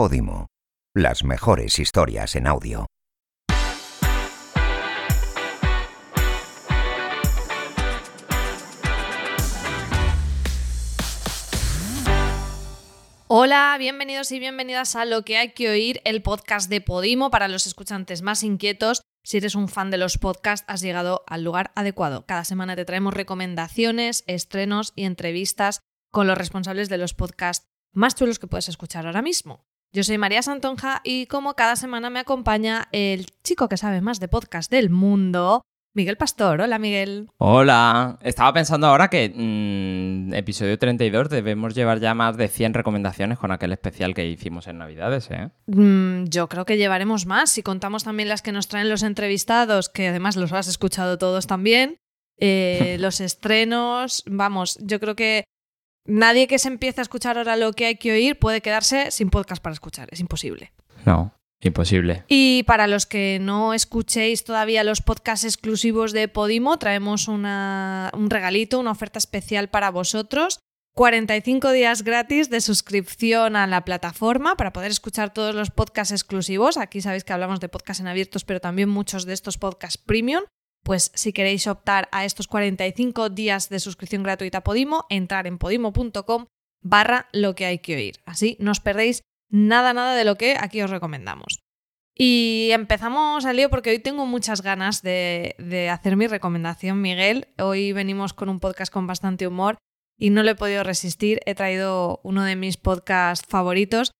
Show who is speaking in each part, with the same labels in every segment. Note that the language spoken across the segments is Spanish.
Speaker 1: Podimo. Las mejores historias en audio.
Speaker 2: Hola, bienvenidos y bienvenidas a Lo que hay que oír, el podcast de Podimo para los escuchantes más inquietos. Si eres un fan de los podcasts, has llegado al lugar adecuado. Cada semana te traemos recomendaciones, estrenos y entrevistas con los responsables de los podcasts más chulos que puedes escuchar ahora mismo. Yo soy María Santonja y como cada semana me acompaña el chico que sabe más de podcast del mundo, Miguel Pastor. Hola, Miguel.
Speaker 3: Hola. Estaba pensando ahora que mm, episodio 32 debemos llevar ya más de 100 recomendaciones con aquel especial que hicimos en Navidades, ¿eh?
Speaker 2: Mm, yo creo que llevaremos más si contamos también las que nos traen los entrevistados, que además los has escuchado todos también. Eh, los estrenos, vamos, yo creo que nadie que se empiece a escuchar ahora lo que hay que oír puede quedarse sin podcast para escuchar. Es imposible.
Speaker 3: No. Imposible.
Speaker 2: Y para los que no escuchéis todavía los podcasts exclusivos de Podimo, traemos una- un regalito, una oferta especial para vosotros. 45 días gratis de suscripción a la plataforma para poder escuchar todos los podcasts exclusivos. Aquí sabéis que hablamos de podcasts en abiertos, pero también muchos de estos podcasts premium. Pues si queréis optar a estos 45 días de suscripción gratuita a Podimo, entrar en podimo.com barra lo que hay que oír. Así no os perdéis nada, nada de lo que aquí os recomendamos. Y empezamos al lío porque hoy tengo muchas ganas de, hacer mi recomendación, Miguel. Hoy venimos con un podcast con bastante humor y no lo he podido resistir. He traído uno de mis podcasts favoritos.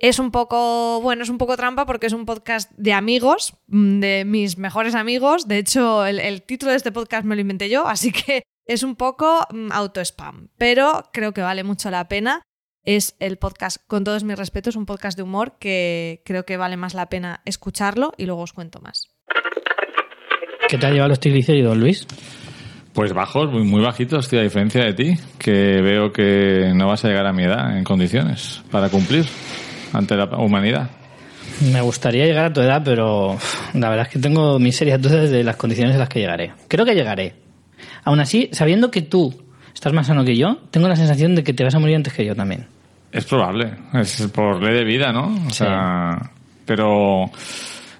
Speaker 2: Es un poco, bueno, es un poco trampa porque es un podcast de amigos, mm, de mis mejores amigos. De hecho, el, el título de este podcast me lo inventé yo, así que es un poco mm, auto-spam. Pero creo que vale mucho la pena es el podcast, con todos mis respetos, un podcast de humor que creo que vale más la pena escucharlo y luego os cuento más.
Speaker 4: ¿Qué te ha llevado los triglicéridos, Luis?
Speaker 5: Pues bajos, muy, muy bajitos, tío, a diferencia de ti, que veo que no vas a llegar a mi edad en condiciones para cumplir ante la humanidad.
Speaker 4: Me gustaría llegar a tu edad, pero la verdad es que tengo mis serias dudas de las condiciones en las que llegaré. Creo que llegaré. Aún así, sabiendo que tú estás más sano que yo, tengo la sensación de que te vas a morir antes que yo también.
Speaker 5: Es probable, es por ley de vida, ¿no? O
Speaker 4: Sí.
Speaker 5: sea, pero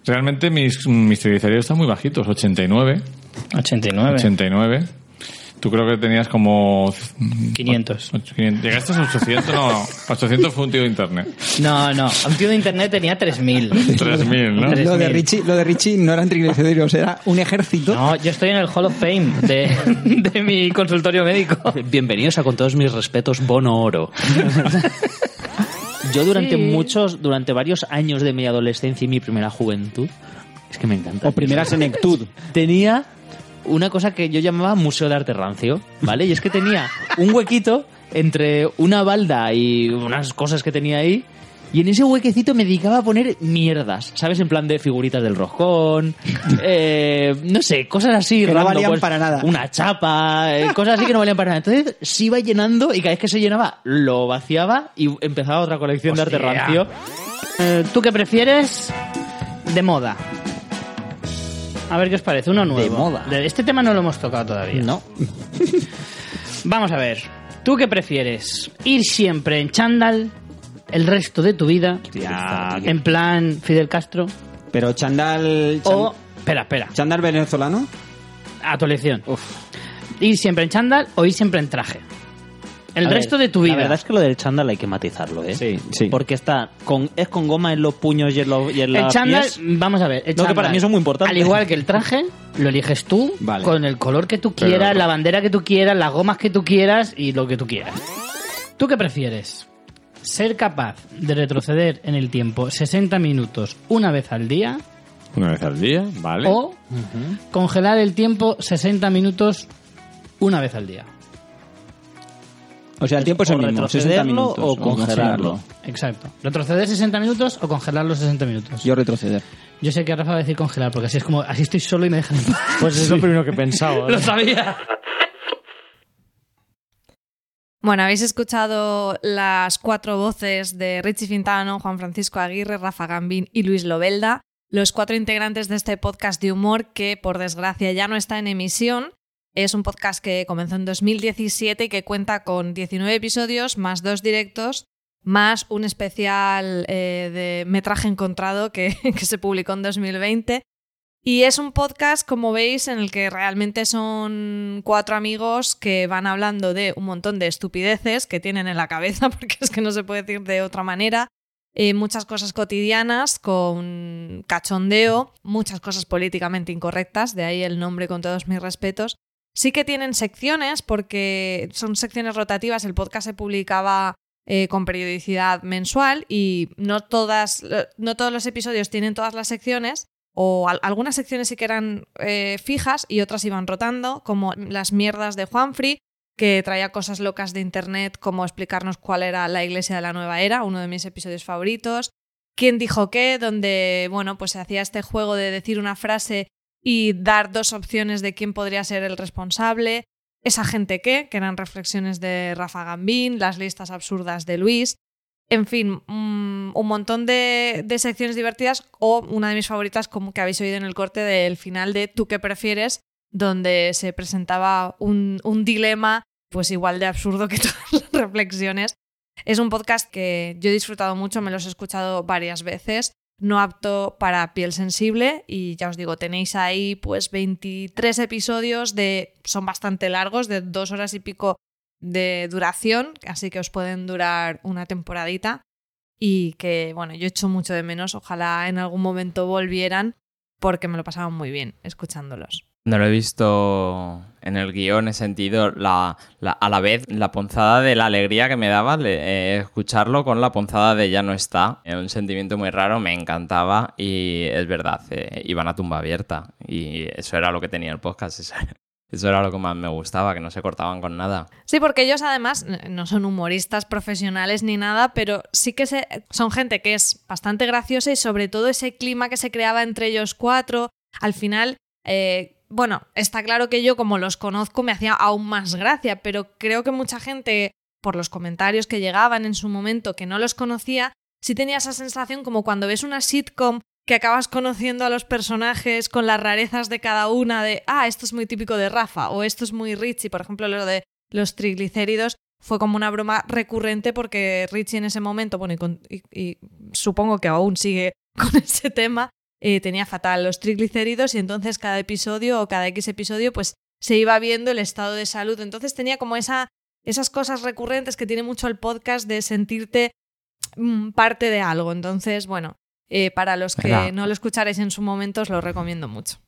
Speaker 5: realmente mis, mis triglicéridos están muy bajitos, 89,
Speaker 4: 89.
Speaker 5: 89. Tú creo que tenías como
Speaker 4: 500.
Speaker 5: 500. Llegaste a 800, no, 800 fue un tío de internet.
Speaker 4: No, no. Un tío de internet tenía 3.000.
Speaker 5: 3000, ¿no?
Speaker 6: Lo de. Richie, lo de Richie no eran triglicéridos, era un ejército.
Speaker 4: No, yo estoy en el Hall of Fame de, de mi consultorio médico.
Speaker 7: Bienvenidos a con todos mis respetos Bono Oro. Yo durante
Speaker 4: Sí.
Speaker 7: muchos, durante varios años de mi adolescencia y mi primera juventud, es que me encanta.
Speaker 6: O primera senectud.
Speaker 7: Tenía una cosa que yo llamaba Museo de Arte Rancio, ¿vale? Y es que tenía un huequito entre una balda y unas cosas que tenía ahí. Y en ese huequecito me dedicaba a poner mierdas, ¿sabes? En plan de figuritas del roscón, eh, no sé, cosas así.
Speaker 6: Que no valían
Speaker 7: pues,
Speaker 6: para nada.
Speaker 7: Una chapa, eh, cosas así que no valían para nada. Entonces se iba llenando y cada vez que se llenaba lo vaciaba y empezaba otra colección de arte rancio.
Speaker 4: Eh, ¿Tú qué prefieres de moda? A ver qué os parece, uno nuevo.
Speaker 7: moda.
Speaker 4: De este tema no lo hemos tocado todavía.
Speaker 7: No.
Speaker 4: Vamos a ver. ¿Tú qué prefieres? ¿Ir siempre en chándal el resto de tu vida? En plan Fidel Castro.
Speaker 6: Pero chandal. chan-
Speaker 4: O. Espera, espera.
Speaker 6: ¿Chandal venezolano?
Speaker 4: A tu elección. ¿Ir siempre en chándal o ir siempre en traje? El
Speaker 7: A
Speaker 4: resto
Speaker 7: ver,
Speaker 4: de tu vida.
Speaker 7: La verdad es que lo del chándal hay que matizarlo, ¿eh?
Speaker 6: Sí, sí.
Speaker 7: Porque está con, es con goma en los puños y en, los, y en
Speaker 4: El
Speaker 7: las
Speaker 4: chándal,
Speaker 7: pies.
Speaker 4: vamos a ver. el
Speaker 7: No, que para mí eso es muy importante.
Speaker 4: Al igual que el traje, lo eliges tú,
Speaker 6: Vale.
Speaker 4: con el color que tú quieras,
Speaker 5: Pero-
Speaker 4: la bandera que tú quieras, las gomas que tú quieras y lo que tú quieras. ¿Tú qué prefieres? ¿Ser capaz de retroceder en el tiempo 60 minutos una vez al día
Speaker 5: Una vez al día, ¿vale?
Speaker 4: o congelar el tiempo 60 minutos una vez al día?
Speaker 6: O sea, el tiempo es el
Speaker 7: O
Speaker 6: mismo, 60
Speaker 7: retrocederlo
Speaker 6: minutos.
Speaker 7: o congelarlo.
Speaker 4: Exacto. ¿Retroceder 60 minutos o congelar los 60 minutos?
Speaker 6: Yo retroceder.
Speaker 4: Yo sé que Rafa va a decir congelar, porque así es como, así estoy solo y me dejan en paz.
Speaker 7: Pues es lo primero que he pensado. ¿eh?
Speaker 4: Lo sabía.
Speaker 2: Bueno, habéis escuchado las cuatro voces de Richie Fintano, Juan Francisco Aguirre, Rafa Gambín y Luis Lobelda, los cuatro integrantes de este podcast de humor que, por desgracia, ya no está en emisión. Es un podcast que comenzó en 2017 y que cuenta con 19 episodios más dos directos más un especial eh, de metraje encontrado que, se publicó en 2020. Y es un podcast, como veis, en el que realmente son cuatro amigos que van hablando de un montón de estupideces que tienen en la cabeza, porque es que no se puede decir de otra manera. Eh, muchas cosas cotidianas con cachondeo, muchas cosas políticamente incorrectas, de ahí el nombre con todos mis respetos. Sí que tienen secciones porque son secciones rotativas, el podcast se publicaba eh, con periodicidad mensual y no, todas, no todos los episodios tienen todas las secciones, o al- algunas secciones sí que eran eh, fijas y otras iban rotando, como las mierdas de Juanfrey, que traía cosas locas de internet, como explicarnos cuál era la iglesia de la nueva era, uno de mis episodios favoritos. ¿Quién dijo qué? Donde, bueno, pues se hacía este juego de decir una frase y dar dos opciones de quién podría ser el responsable. Esa gente qué, que eran reflexiones de Rafa Gambín, las listas absurdas de Luis. En fin, mm, un montón de, secciones divertidas o una de mis favoritas, como que habéis oído en el corte del final de Tú qué prefieres, donde se presentaba un, un dilema pues igual de absurdo que todas las reflexiones. Es un podcast que yo he disfrutado mucho, me los he escuchado varias veces, no apto para piel sensible y ya os digo, tenéis ahí pues 23 episodios de son bastante largos, de dos horas y pico de duración, así que os pueden durar una temporadita y que bueno, yo echo mucho de menos, ojalá en algún momento volvieran porque me lo pasaba muy bien escuchándolos.
Speaker 3: No lo he visto en el guion, he sentido la, la- a la vez la ponzada de la alegría que me daba eh, escucharlo con la ponzada de ya no está. Era un sentimiento muy raro, me encantaba y es verdad, eh, iban a tumba abierta y eso era lo que tenía el podcast, eso, eso era lo que más me gustaba, que no se cortaban con nada.
Speaker 2: Sí, porque ellos además no son humoristas profesionales ni nada, pero sí que se, son gente que es bastante graciosa y sobre todo ese clima que se creaba entre ellos cuatro, al final, eh, bueno, está claro que yo como los conozco me hacía aún más gracia, pero creo que mucha gente, por los comentarios que llegaban en su momento, que no los conocía, sí tenía esa sensación como cuando ves una sitcom que acabas conociendo a los personajes con las rarezas de cada una de, ah, esto es muy típico de Rafa o esto es muy Richie, por ejemplo, lo de los triglicéridos fue como una broma recurrente porque Richie en ese momento, bueno, y, con- y- y supongo que aún sigue con ese tema, eh, tenía fatal los triglicéridos y entonces cada episodio o cada X episodio pues se iba viendo el estado de salud. Entonces tenía como esa, esas cosas recurrentes que tiene mucho el podcast de sentirte mm, parte de algo. Entonces, bueno, eh, para los que
Speaker 3: Era-
Speaker 2: no lo escucharéis en su momento os lo recomiendo mucho.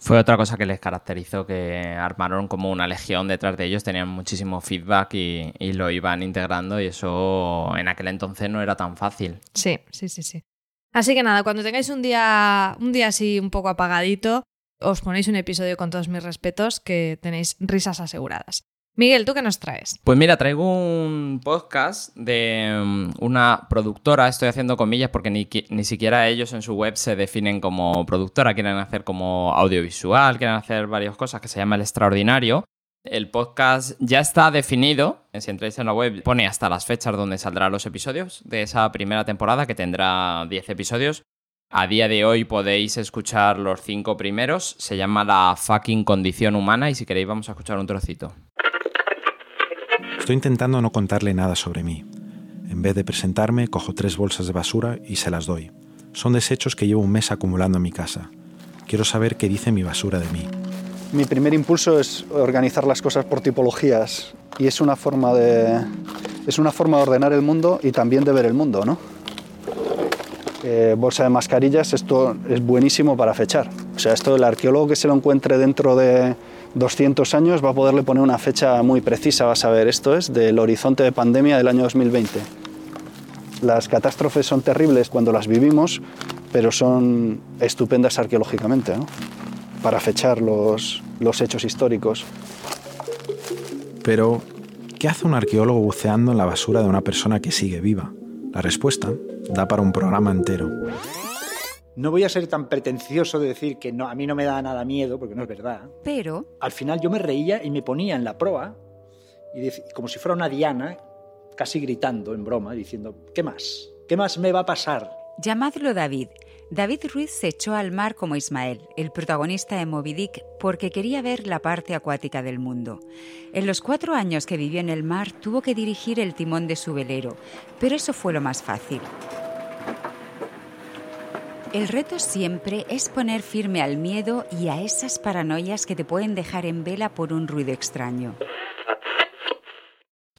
Speaker 3: Fue otra cosa que les caracterizó, que armaron como una legión detrás de ellos, tenían muchísimo feedback y, y lo iban integrando y eso en aquel entonces no era tan fácil.
Speaker 2: Sí, sí, sí, sí. Así que nada, cuando tengáis un día, un día así un poco apagadito, os ponéis un episodio con todos mis respetos que tenéis risas aseguradas. Miguel, ¿tú qué nos traes?
Speaker 3: Pues mira, traigo un podcast de mm, una productora, estoy haciendo comillas porque ni, ni siquiera ellos en su web se definen como productora, quieren hacer como audiovisual, quieren hacer varias cosas que se llama El Extraordinario. El podcast ya está definido, si entráis en la web pone hasta las fechas donde saldrán los episodios de esa primera temporada que tendrá 10 episodios. A día de hoy podéis escuchar los cinco primeros, se llama La fucking condición humana y si queréis vamos a escuchar un trocito.
Speaker 8: Estoy intentando no contarle nada sobre mí. En vez de presentarme, cojo tres bolsas de basura y se las doy. Son desechos que llevo un mes acumulando en mi casa. Quiero saber qué dice mi basura de mí.
Speaker 9: Mi primer impulso es organizar las cosas por tipologías y es una forma de es una forma de ordenar el mundo y también de ver el mundo, ¿no? Eh, bolsa de mascarillas, esto es buenísimo para fechar. O sea, esto el arqueólogo que se lo encuentre dentro de 200 años va a poderle poner una fecha muy precisa, vas a ver, esto es del horizonte de pandemia del año 2020. Las catástrofes son terribles cuando las vivimos, pero son estupendas arqueológicamente. Para fechar los, los hechos históricos.
Speaker 8: Pero, ¿qué hace un arqueólogo buceando en la basura de una persona que sigue viva? La respuesta da para un programa entero.
Speaker 10: No voy a ser tan pretencioso de decir que no, a mí no me da nada miedo, porque no es verdad.
Speaker 11: Pero
Speaker 10: Al final yo me reía y me ponía en la proa, y dec- como si fuera una diana, casi gritando en broma, diciendo, ¿qué más? ¿Qué más me va a pasar?
Speaker 11: llamadlo David. David Ruiz se echó al mar como Ismael, el protagonista de Moby Dick, porque quería ver la parte acuática del mundo. En los cuatro años que vivió en el mar tuvo que dirigir el timón de su velero, pero eso fue lo más fácil. El reto siempre es poner firme al miedo y a esas paranoias que te pueden dejar en vela por un ruido extraño.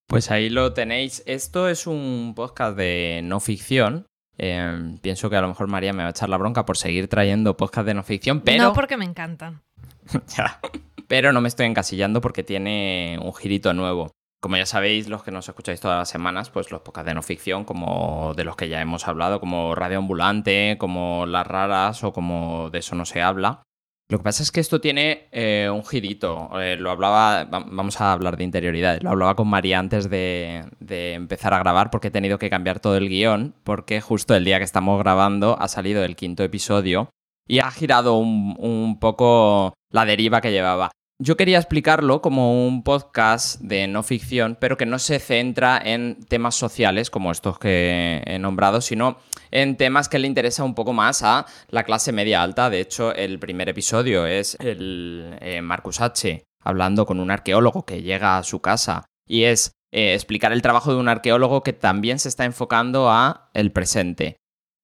Speaker 3: Pues ahí lo tenéis. Esto es un podcast de no ficción. Eh, pienso que a lo mejor María me va a echar la bronca por seguir trayendo podcast de no ficción, pero...
Speaker 2: No porque me encantan.
Speaker 3: Ya. Pero no me estoy encasillando porque tiene un girito nuevo. Como ya sabéis, los que nos escucháis todas las semanas, pues los podcasts de no ficción, como de los que ya hemos hablado, como Radio Ambulante, como Las Raras o como De eso no se habla. Lo que pasa es que esto tiene eh, un girito. Eh, lo hablaba, va- vamos a hablar de interioridad. Lo hablaba con María antes de, de empezar a grabar porque he tenido que cambiar todo el guion porque justo el día que estamos grabando ha salido el quinto episodio y ha girado un, un poco la deriva que llevaba. Yo quería explicarlo como un podcast de no ficción, pero que no se centra en temas sociales como estos que he nombrado, sino en temas que le interesa un poco más a la clase media alta. De hecho, el primer episodio es el eh, Marcus H. hablando con un arqueólogo que llega a su casa y es eh, explicar el trabajo de un arqueólogo que también se está enfocando a el presente.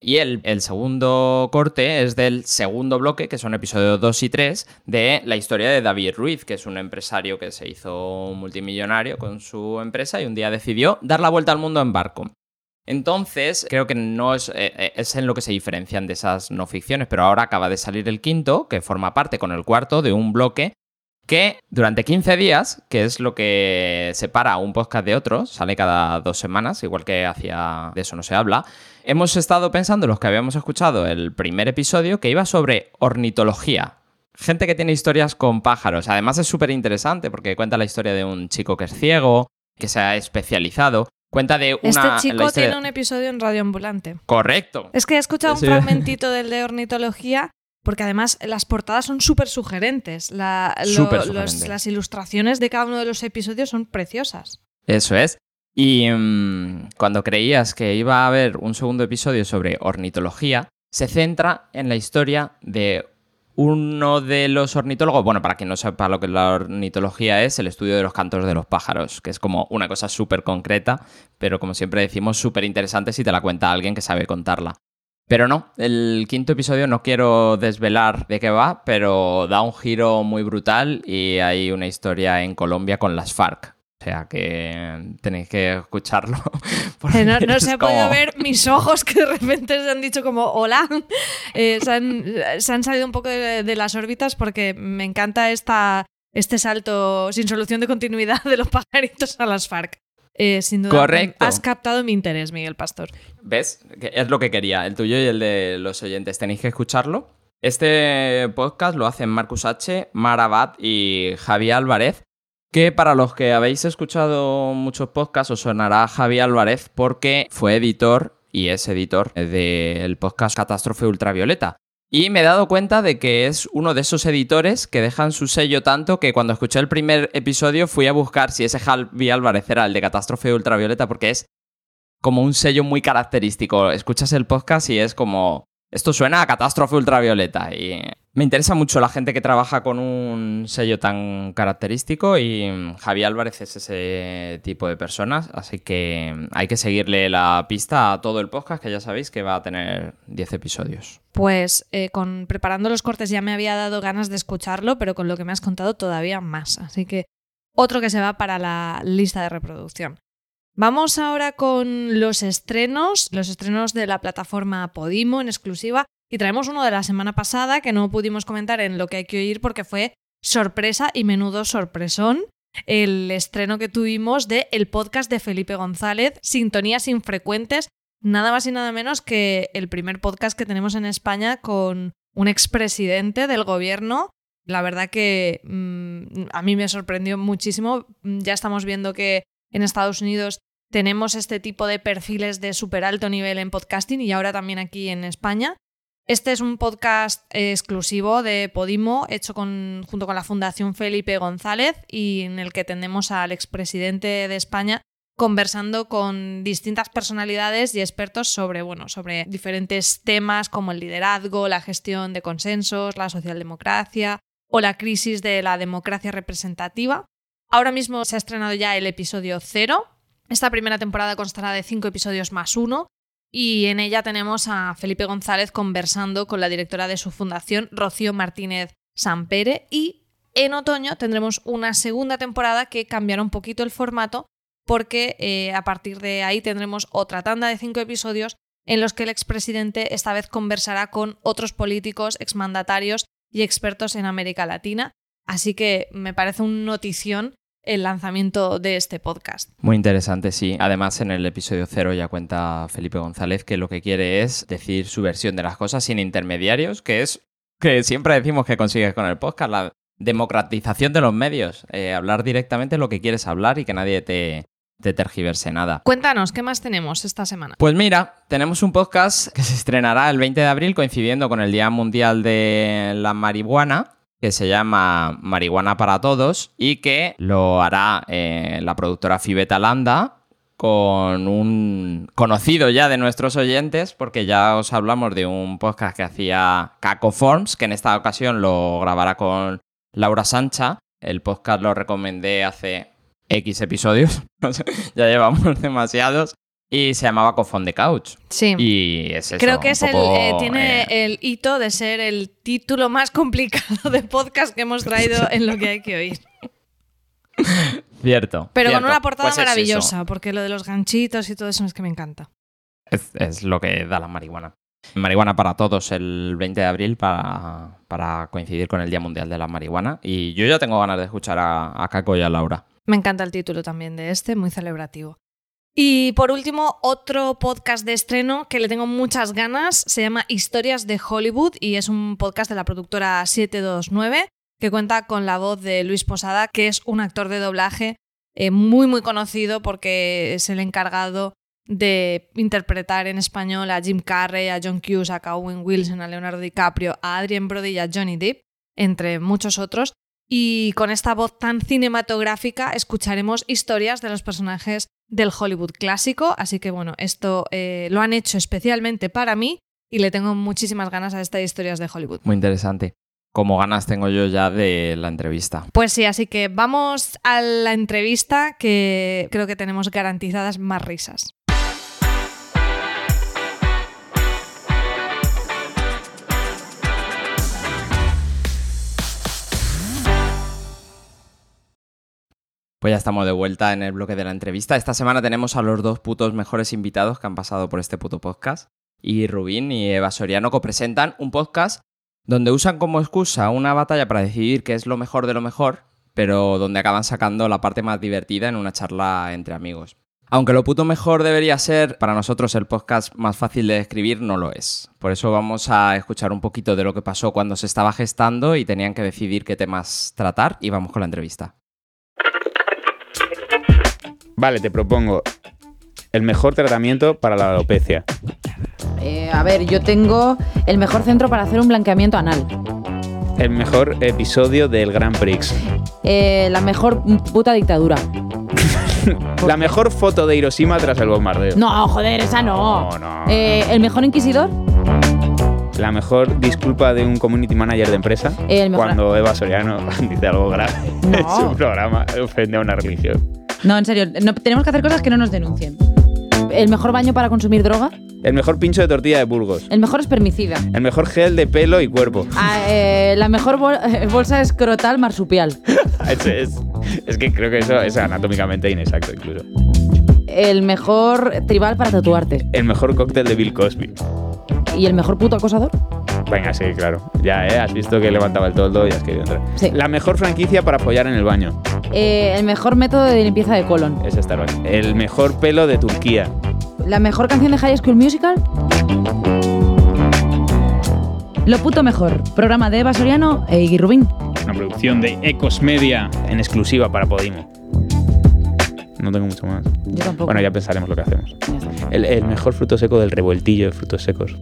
Speaker 3: Y el, segundo corte es del segundo bloque, que son episodios 2 y 3, de la historia de David Ruiz, que es un empresario que se hizo multimillonario con su empresa y un día decidió dar la vuelta al mundo en barco. Entonces, creo que no es, eh, eh, es en lo que se diferencian de esas no ficciones, pero ahora acaba de salir el quinto, que forma parte con el cuarto de un bloque que durante 15 días, que es lo que separa un podcast de otro, sale cada dos semanas, igual que hacía de eso no se habla, hemos estado pensando los que habíamos escuchado el primer episodio que iba sobre ornitología. Gente que tiene historias con pájaros. Además es súper interesante porque cuenta la historia de un chico que es ciego, que se ha especializado. Cuenta de una...
Speaker 2: Este
Speaker 3: la
Speaker 2: chico tiene un episodio en Radio Ambulante.
Speaker 3: Correcto.
Speaker 2: Es que he escuchado un fragmentito del de ornitología porque además las portadas son súper sugerentes. La- lo-
Speaker 3: Súper
Speaker 2: los-
Speaker 3: sugerentes.
Speaker 2: las ilustraciones de cada uno de los episodios son preciosas.
Speaker 3: Eso es. Y mm, cuando creías que iba a haber un segundo episodio sobre ornitología, se centra en la historia de uno de los ornitólogos. Bueno, para quien no sepa lo que la ornitología es, el estudio de los cantos de los pájaros, que es como una cosa súper concreta, pero como siempre decimos, súper interesante si te la cuenta alguien que sabe contarla. Pero no, el quinto episodio no quiero desvelar de qué va, pero da un giro muy brutal y hay una historia en Colombia con las FARC. O sea que tenéis que escucharlo.
Speaker 2: No, no
Speaker 3: es
Speaker 2: se ha
Speaker 3: como-
Speaker 2: podido ver mis ojos que de repente se han dicho como hola. Eh, se, han, se han salido un poco de, de las órbitas porque me encanta esta, este salto sin solución de continuidad de los pajaritos a las FARC. Eh, sin duda,
Speaker 3: Correcto.
Speaker 2: has captado mi interés, Miguel Pastor.
Speaker 3: ¿Ves? Es lo que quería, el tuyo y el de los oyentes. Tenéis que escucharlo. Este podcast lo hacen Marcus H., Mara Abad y Javi Álvarez, que para los que habéis escuchado muchos podcasts os sonará Javi Álvarez porque fue editor y es editor del podcast Catástrofe Ultravioleta. Y me he dado cuenta de que es uno de esos editores que dejan su sello tanto que cuando escuché el primer episodio fui a buscar si ese Javi Álvarez era el de Catástrofe Ultravioleta porque es como un sello muy característico. Escuchas el podcast y es como, esto suena a catástrofe ultravioleta. Y me interesa mucho la gente que trabaja con un sello tan característico y mm, Javi Álvarez es ese tipo de personas. Así que mm, hay que seguirle la pista a todo el podcast, que ya sabéis que va a tener 10 episodios.
Speaker 2: Pues eh, con preparando los cortes ya me había dado ganas de escucharlo, pero con lo que me has contado todavía más. Así que otro que se va para la lista de reproducción. Vamos ahora con los estrenos, los estrenos de la plataforma Podimo en exclusiva. Y traemos uno de la semana pasada que no pudimos comentar en lo que hay que oír porque fue sorpresa y menudo sorpresón. El estreno que tuvimos de el podcast de Felipe González, Sintonías Infrecuentes, nada más y nada menos que el primer podcast que tenemos en España con un expresidente del gobierno. La verdad que mm, a mí me sorprendió muchísimo. Ya estamos viendo que en Estados Unidos tenemos este tipo de perfiles de súper alto nivel en podcasting y ahora también aquí en España. Este es un podcast exclusivo de Podimo, hecho junto con la Fundación Felipe González y en el que tenemos al expresidente de España conversando con distintas personalidades y expertos sobre, bueno, sobre diferentes temas como el liderazgo, la gestión de consensos, la socialdemocracia o la crisis de la democracia representativa. Ahora mismo se ha estrenado ya el episodio cero. Esta primera temporada constará de cinco episodios más uno y en ella tenemos a Felipe González conversando con la directora de su fundación, Rocío Martínez Sampere, y en otoño tendremos una segunda temporada que cambiará un poquito el formato porque eh, a partir de ahí tendremos otra tanda de cinco episodios en los que el expresidente esta vez conversará con otros políticos, exmandatarios y expertos en América Latina. Así que me parece un notición el lanzamiento de este podcast.
Speaker 3: Muy interesante, sí. Además, en el episodio cero ya cuenta Felipe González que lo que quiere es decir su versión de las cosas sin intermediarios, que es que siempre decimos que consigues con el podcast, la democratización de los medios, eh, hablar directamente lo que quieres hablar y que nadie te, te tergiverse nada.
Speaker 2: Cuéntanos, ¿qué más tenemos esta semana?
Speaker 3: Pues mira, tenemos un podcast que se estrenará el 20 de abril coincidiendo con el Día Mundial de la Marihuana que se llama Marihuana para Todos y que lo hará eh, la productora Fibeta Landa con un conocido ya de nuestros oyentes, porque ya os hablamos de un podcast que hacía Caco Forms, que en esta ocasión lo grabará con Laura Sancha. El podcast lo recomendé hace X episodios, ya llevamos demasiados. Y se llamaba Cofón de Couch.
Speaker 2: Sí.
Speaker 3: Y es eso,
Speaker 2: Creo que es el, eh, tiene
Speaker 3: eh,
Speaker 2: el hito de ser el título más complicado de podcast que hemos traído en lo que hay que oír.
Speaker 3: Cierto.
Speaker 2: Pero con una portada
Speaker 3: Pues es
Speaker 2: maravillosa,
Speaker 3: eso.
Speaker 2: porque lo de los ganchitos y todo eso es que me encanta.
Speaker 3: Es, es lo que da la marihuana. Marihuana para todos el 20 de abril para, para coincidir con el Día Mundial de la Marihuana. Y yo ya tengo ganas de escuchar a, a Caco y a Laura.
Speaker 2: Me encanta el título también de este, muy celebrativo. Y por último, otro podcast de estreno que le tengo muchas ganas, se llama Historias de Hollywood y es un podcast de la productora 729 que cuenta con la voz de Luis Posada, que es un actor de doblaje eh, muy muy conocido porque es el encargado de interpretar en español a Jim Carrey, a John Cusack, a Owen Wilson, a Leonardo DiCaprio, a Adrien Brody y a Johnny Depp, entre muchos otros. Y con esta voz tan cinematográfica escucharemos historias de los personajes del Hollywood clásico. Así que bueno, esto eh, lo han hecho especialmente para mí y le tengo muchísimas ganas a estas historias de Hollywood.
Speaker 3: Muy interesante. Como ganas tengo yo ya de la entrevista.
Speaker 2: Pues sí, así que vamos a la entrevista que creo que tenemos garantizadas más risas.
Speaker 3: Pues ya estamos de vuelta en el bloque de la entrevista. Esta semana tenemos a los dos putos mejores invitados que han pasado por este puto podcast. Y Rubín y Eva Soriano copresentan un podcast donde usan como excusa una batalla para decidir qué es lo mejor de lo mejor, pero donde acaban sacando la parte más divertida en una charla entre amigos. Aunque lo puto mejor debería ser para nosotros el podcast más fácil de describir, no lo es. Por eso vamos a escuchar un poquito de lo que pasó cuando se estaba gestando y tenían que decidir qué temas tratar y vamos con la entrevista.
Speaker 12: Vale, te propongo el mejor tratamiento para la alopecia.
Speaker 13: Eh, a ver, yo tengo el mejor centro para hacer un blanqueamiento anal.
Speaker 12: El mejor episodio del Grand Prix.
Speaker 13: Eh, la mejor puta dictadura.
Speaker 12: La mejor foto de Hiroshima tras el bombardeo.
Speaker 13: No, joder, esa no.
Speaker 12: No, no.
Speaker 13: Eh, el mejor inquisidor.
Speaker 12: La mejor disculpa de un community manager de empresa
Speaker 13: El mejor-
Speaker 12: cuando Eva Soriano dice algo grave
Speaker 13: No.
Speaker 12: en su programa, ofende a una religión.
Speaker 13: No, en serio, no- tenemos que hacer cosas que no nos denuncien. El mejor baño para consumir droga.
Speaker 12: El mejor pincho de tortilla de Burgos.
Speaker 13: El mejor espermicida.
Speaker 12: El mejor gel de pelo y cuerpo.
Speaker 13: Ah, eh, la mejor bol- bolsa escrotal marsupial.
Speaker 12: es, es- es que creo que eso es anatómicamente inexacto incluso.
Speaker 13: El mejor tribal para tatuarte.
Speaker 12: El mejor cóctel de Bill Cosby.
Speaker 13: ¿Y el mejor puto acosador?
Speaker 12: Venga, sí, claro. Ya, ¿eh? Has visto que levantaba el toldo y has querido entrar.
Speaker 13: Sí.
Speaker 12: La mejor franquicia para follar en el baño.
Speaker 13: Eh, el mejor método de limpieza de colon.
Speaker 12: Es Starbucks. El mejor pelo de Turquía.
Speaker 13: ¿La mejor canción de High School Musical? Lo puto mejor. Programa de Eva Soriano e Iggy Rubín.
Speaker 12: Una producción de Ecos Media en exclusiva para Podimo. No tengo mucho más.
Speaker 13: Yo tampoco.
Speaker 12: Bueno, ya pensaremos lo que hacemos. El, el mejor fruto seco del revueltillo de frutos secos.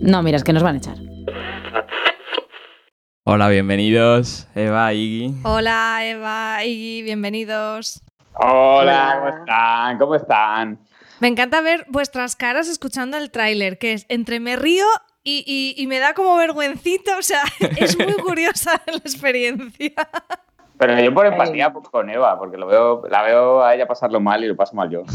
Speaker 13: No, mira, es que nos van a echar.
Speaker 3: Hola, bienvenidos, Eva, Iggy.
Speaker 2: Hola Eva y bienvenidos.
Speaker 14: Hola, ¿cómo están? ¿Cómo están?
Speaker 2: Me encanta ver vuestras caras escuchando el tráiler, que es entre me río y, y- y me da como vergüencita, o sea, es muy curiosa la experiencia.
Speaker 14: Pero yo por empatía pues, con Eva, porque lo veo, la veo a ella pasarlo mal y lo paso mal yo.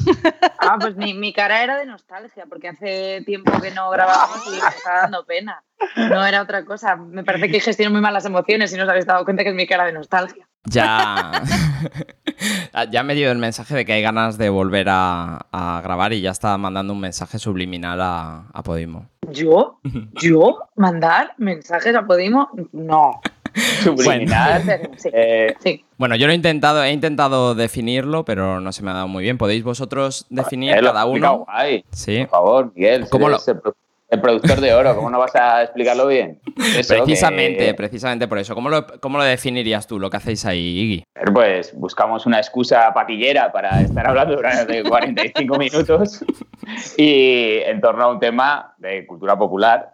Speaker 15: Ah, pues mi, mi cara era de nostalgia, porque hace tiempo que no grabábamos y me estaba dando pena. No era otra cosa. Me parece que gestiono muy mal las emociones y no os habéis dado cuenta que es mi cara de nostalgia.
Speaker 3: Ya. ya me dio el mensaje de que hay ganas de volver a, a grabar y ya está mandando un mensaje subliminal a, a Podimo.
Speaker 15: ¿Yo? ¿Yo? ¿Mandar mensajes a Podimo? No.
Speaker 14: Subliminal.
Speaker 15: Sí.
Speaker 14: Eh,
Speaker 3: Bueno, yo lo he intentado, he intentado definirlo, pero no se me ha dado muy bien. ¿Podéis vosotros definir
Speaker 14: Eh,
Speaker 3: cada uno?
Speaker 14: guay.
Speaker 3: Sí.
Speaker 14: Por favor, Miguel.
Speaker 3: ¿Cómo
Speaker 14: eres el, pro- el productor de oro, ¿cómo no vas a explicarlo bien? Eso,
Speaker 3: precisamente,
Speaker 14: que-
Speaker 3: precisamente por eso. ¿Cómo lo, ¿Cómo lo definirías tú, lo que hacéis ahí, Iggy?
Speaker 14: Pues buscamos una excusa patillera para estar hablando durante 45 minutos y en torno a un tema de cultura popular.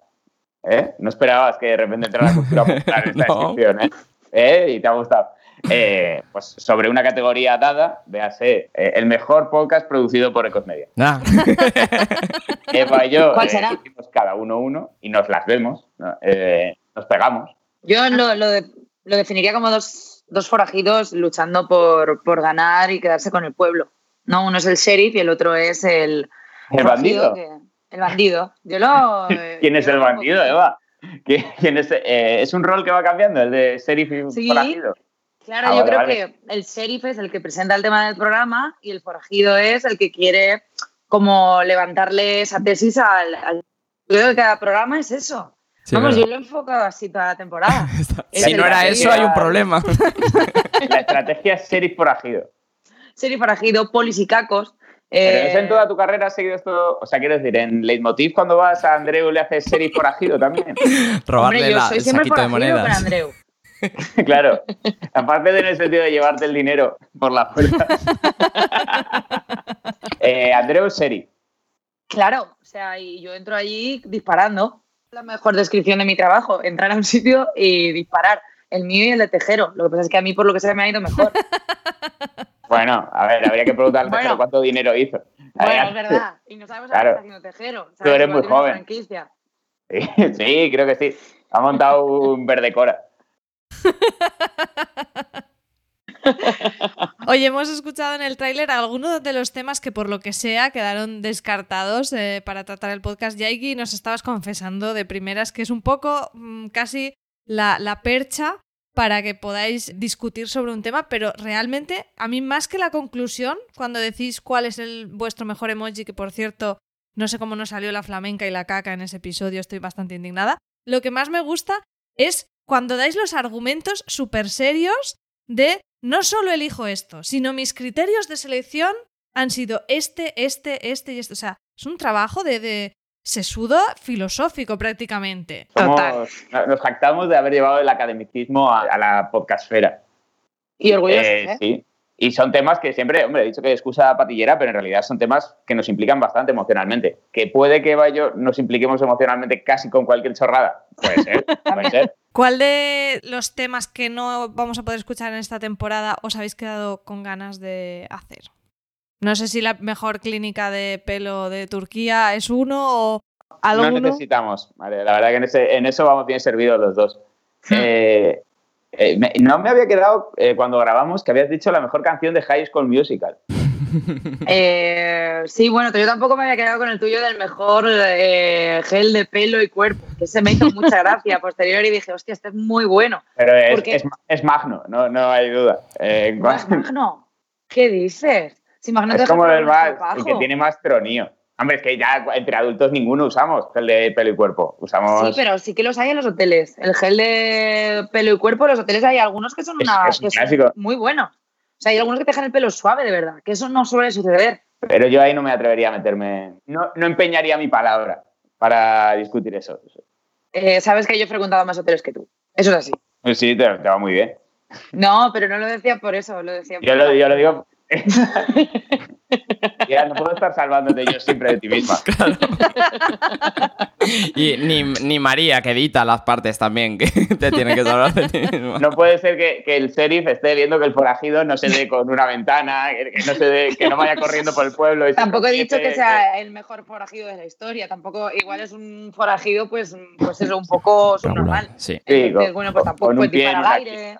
Speaker 14: ¿Eh? No esperabas que de repente entrara la cultura popular en esta
Speaker 3: No.
Speaker 14: descripción, ¿eh? ¿Eh? Y te ha gustado. Eh, pues sobre una categoría dada, véase, eh, el mejor podcast producido por Ecosmedia.
Speaker 3: Ah.
Speaker 14: Eva y yo
Speaker 15: ¿Cuál
Speaker 14: eh,
Speaker 15: será?
Speaker 14: hicimos cada uno uno y nos las vemos, ¿no? Eh, nos pegamos.
Speaker 15: Yo lo, lo de- lo definiría como dos, dos forajidos luchando por, por ganar y quedarse con el pueblo. No, uno es el sheriff y el otro es el...
Speaker 14: ¿El bandido?
Speaker 15: que- el bandido. Yo lo... eh,
Speaker 14: ¿Quién es el bandido, Eva? ¿Qui- ¿Quién es, eh, ¿Es un rol que va cambiando, el de sheriff y
Speaker 15: Sí.
Speaker 14: forajido?
Speaker 15: Claro,
Speaker 14: Ah,
Speaker 15: yo
Speaker 14: vale,
Speaker 15: creo
Speaker 14: vale.
Speaker 15: que el sheriff es el que presenta el tema del programa y el forajido es el que quiere como levantarle esa tesis al... al- Yo creo que cada programa es eso.
Speaker 3: Sí,
Speaker 15: Vamos,
Speaker 3: verdad.
Speaker 15: yo lo he enfocado así toda la temporada.
Speaker 3: Si no era eso, hay un problema.
Speaker 14: La estrategia es sheriff forajido.
Speaker 15: Sheriff forajido, polis y cacos.
Speaker 14: Pero
Speaker 15: eh,
Speaker 14: ¿es en toda tu carrera has seguido esto? O sea, quiero decir, en Leitmotiv cuando vas a Andreu le haces sheriff forajido también.
Speaker 3: Robarle
Speaker 15: Hombre, yo
Speaker 3: la-
Speaker 15: soy
Speaker 3: el
Speaker 15: siempre
Speaker 3: saquito de monedas.
Speaker 15: Andreu.
Speaker 14: claro. Aparte de en el sentido de llevarte el dinero por la fuerza. eh, Andreu es sheriff.
Speaker 15: Claro, o sea, y yo entro allí disparando. La mejor descripción de mi trabajo, entrar a un sitio y disparar. El mío y el de Tejero. Lo que pasa es que a mí, por lo que sea, me ha ido mejor.
Speaker 14: Bueno, a ver, habría que preguntarle
Speaker 15: Bueno.
Speaker 14: Tejero cuánto dinero hizo.
Speaker 15: Bueno, es verdad. Y no sabemos a
Speaker 14: Claro.
Speaker 15: qué está haciendo Tejero.
Speaker 14: Tú eres muy joven.
Speaker 15: franquicia.
Speaker 14: Sí, sí, creo que sí. Ha montado un verde cora.
Speaker 2: Oye, hemos escuchado en el tráiler algunos de los temas que por lo que sea quedaron descartados eh, para tratar el podcast. Yaigi, nos estabas confesando de primeras que es un poco mm, casi la, la percha para que podáis discutir sobre un tema, pero realmente a mí más que la conclusión, cuando decís cuál es el vuestro mejor emoji, que por cierto no sé cómo nos salió la flamenca y la caca en ese episodio, estoy bastante indignada, lo que más me gusta es cuando dais los argumentos súper serios de no solo elijo esto, sino mis criterios de selección han sido este, este, este y este. O sea, es un trabajo de, de sesudo filosófico prácticamente.
Speaker 14: Somos- nos jactamos de haber llevado el academicismo a, a la podcastfera.
Speaker 15: Y orgullosos,
Speaker 14: Eh,
Speaker 15: ¿eh?
Speaker 14: Sí. Y son temas que siempre, hombre, he dicho que excusa patillera, pero en realidad son temas que nos implican bastante emocionalmente. Que puede que Eva y yo nos impliquemos emocionalmente casi con cualquier chorrada. Puede ser, puede ser.
Speaker 2: ¿Cuál de los temas que no vamos a poder escuchar en esta temporada os habéis quedado con ganas de hacer? No sé si la mejor clínica de pelo de Turquía es uno o
Speaker 14: No
Speaker 2: alguno.
Speaker 14: necesitamos. Vale, la verdad que en, ese- en eso vamos bien servidos los dos. Eh, eh, me- no me había quedado eh, cuando grabamos que habías dicho la mejor canción de High School Musical.
Speaker 15: Eh, sí, bueno, yo tampoco me había quedado con el tuyo del mejor eh, gel de pelo y cuerpo, que se me hizo mucha gracia posterior y dije, hostia, este es muy bueno.
Speaker 14: Pero es,
Speaker 15: Porque-
Speaker 14: es, es magno, no, no hay duda. Eh,
Speaker 15: ¿No es Magno? ¿Qué dices?
Speaker 14: Es como el, más, el que tiene más tronío. Hombre, es que ya entre adultos ninguno usamos gel de pelo y cuerpo. Usamos.
Speaker 15: Sí, pero sí que los hay en los hoteles. El gel de pelo y cuerpo, en los hoteles hay algunos que son, una,
Speaker 14: es
Speaker 15: que son muy buenos. O sea, hay algunos que te dejan el pelo suave, de verdad, que eso no suele suceder.
Speaker 14: Pero yo ahí no me atrevería a meterme. No, no empeñaría mi palabra para discutir eso.
Speaker 15: Eh, Sabes que yo he frecuentado más hoteles que tú. Eso es así.
Speaker 14: Sí, te, te va muy bien.
Speaker 15: No, pero no lo decía por eso, lo decía
Speaker 14: Yo lo, yo lo digo. no puedo estar salvándote yo siempre de ti misma.
Speaker 3: Y ni, ni María, que edita las partes también, que te tiene que salvar de ti misma.
Speaker 14: No puede ser que, que el sheriff esté viendo que el forajido no se dé con una ventana, que, no, se dé- que no vaya corriendo por el pueblo. y se
Speaker 15: Tampoco he dicho que sea el mejor forajido de la historia. Tampoco, igual es un forajido, pues, pues eso, un poco subnormal.
Speaker 3: Sí.
Speaker 15: Entonces, bueno, pues tampoco
Speaker 14: con un
Speaker 15: puedes
Speaker 14: pie en
Speaker 15: disparar al aire.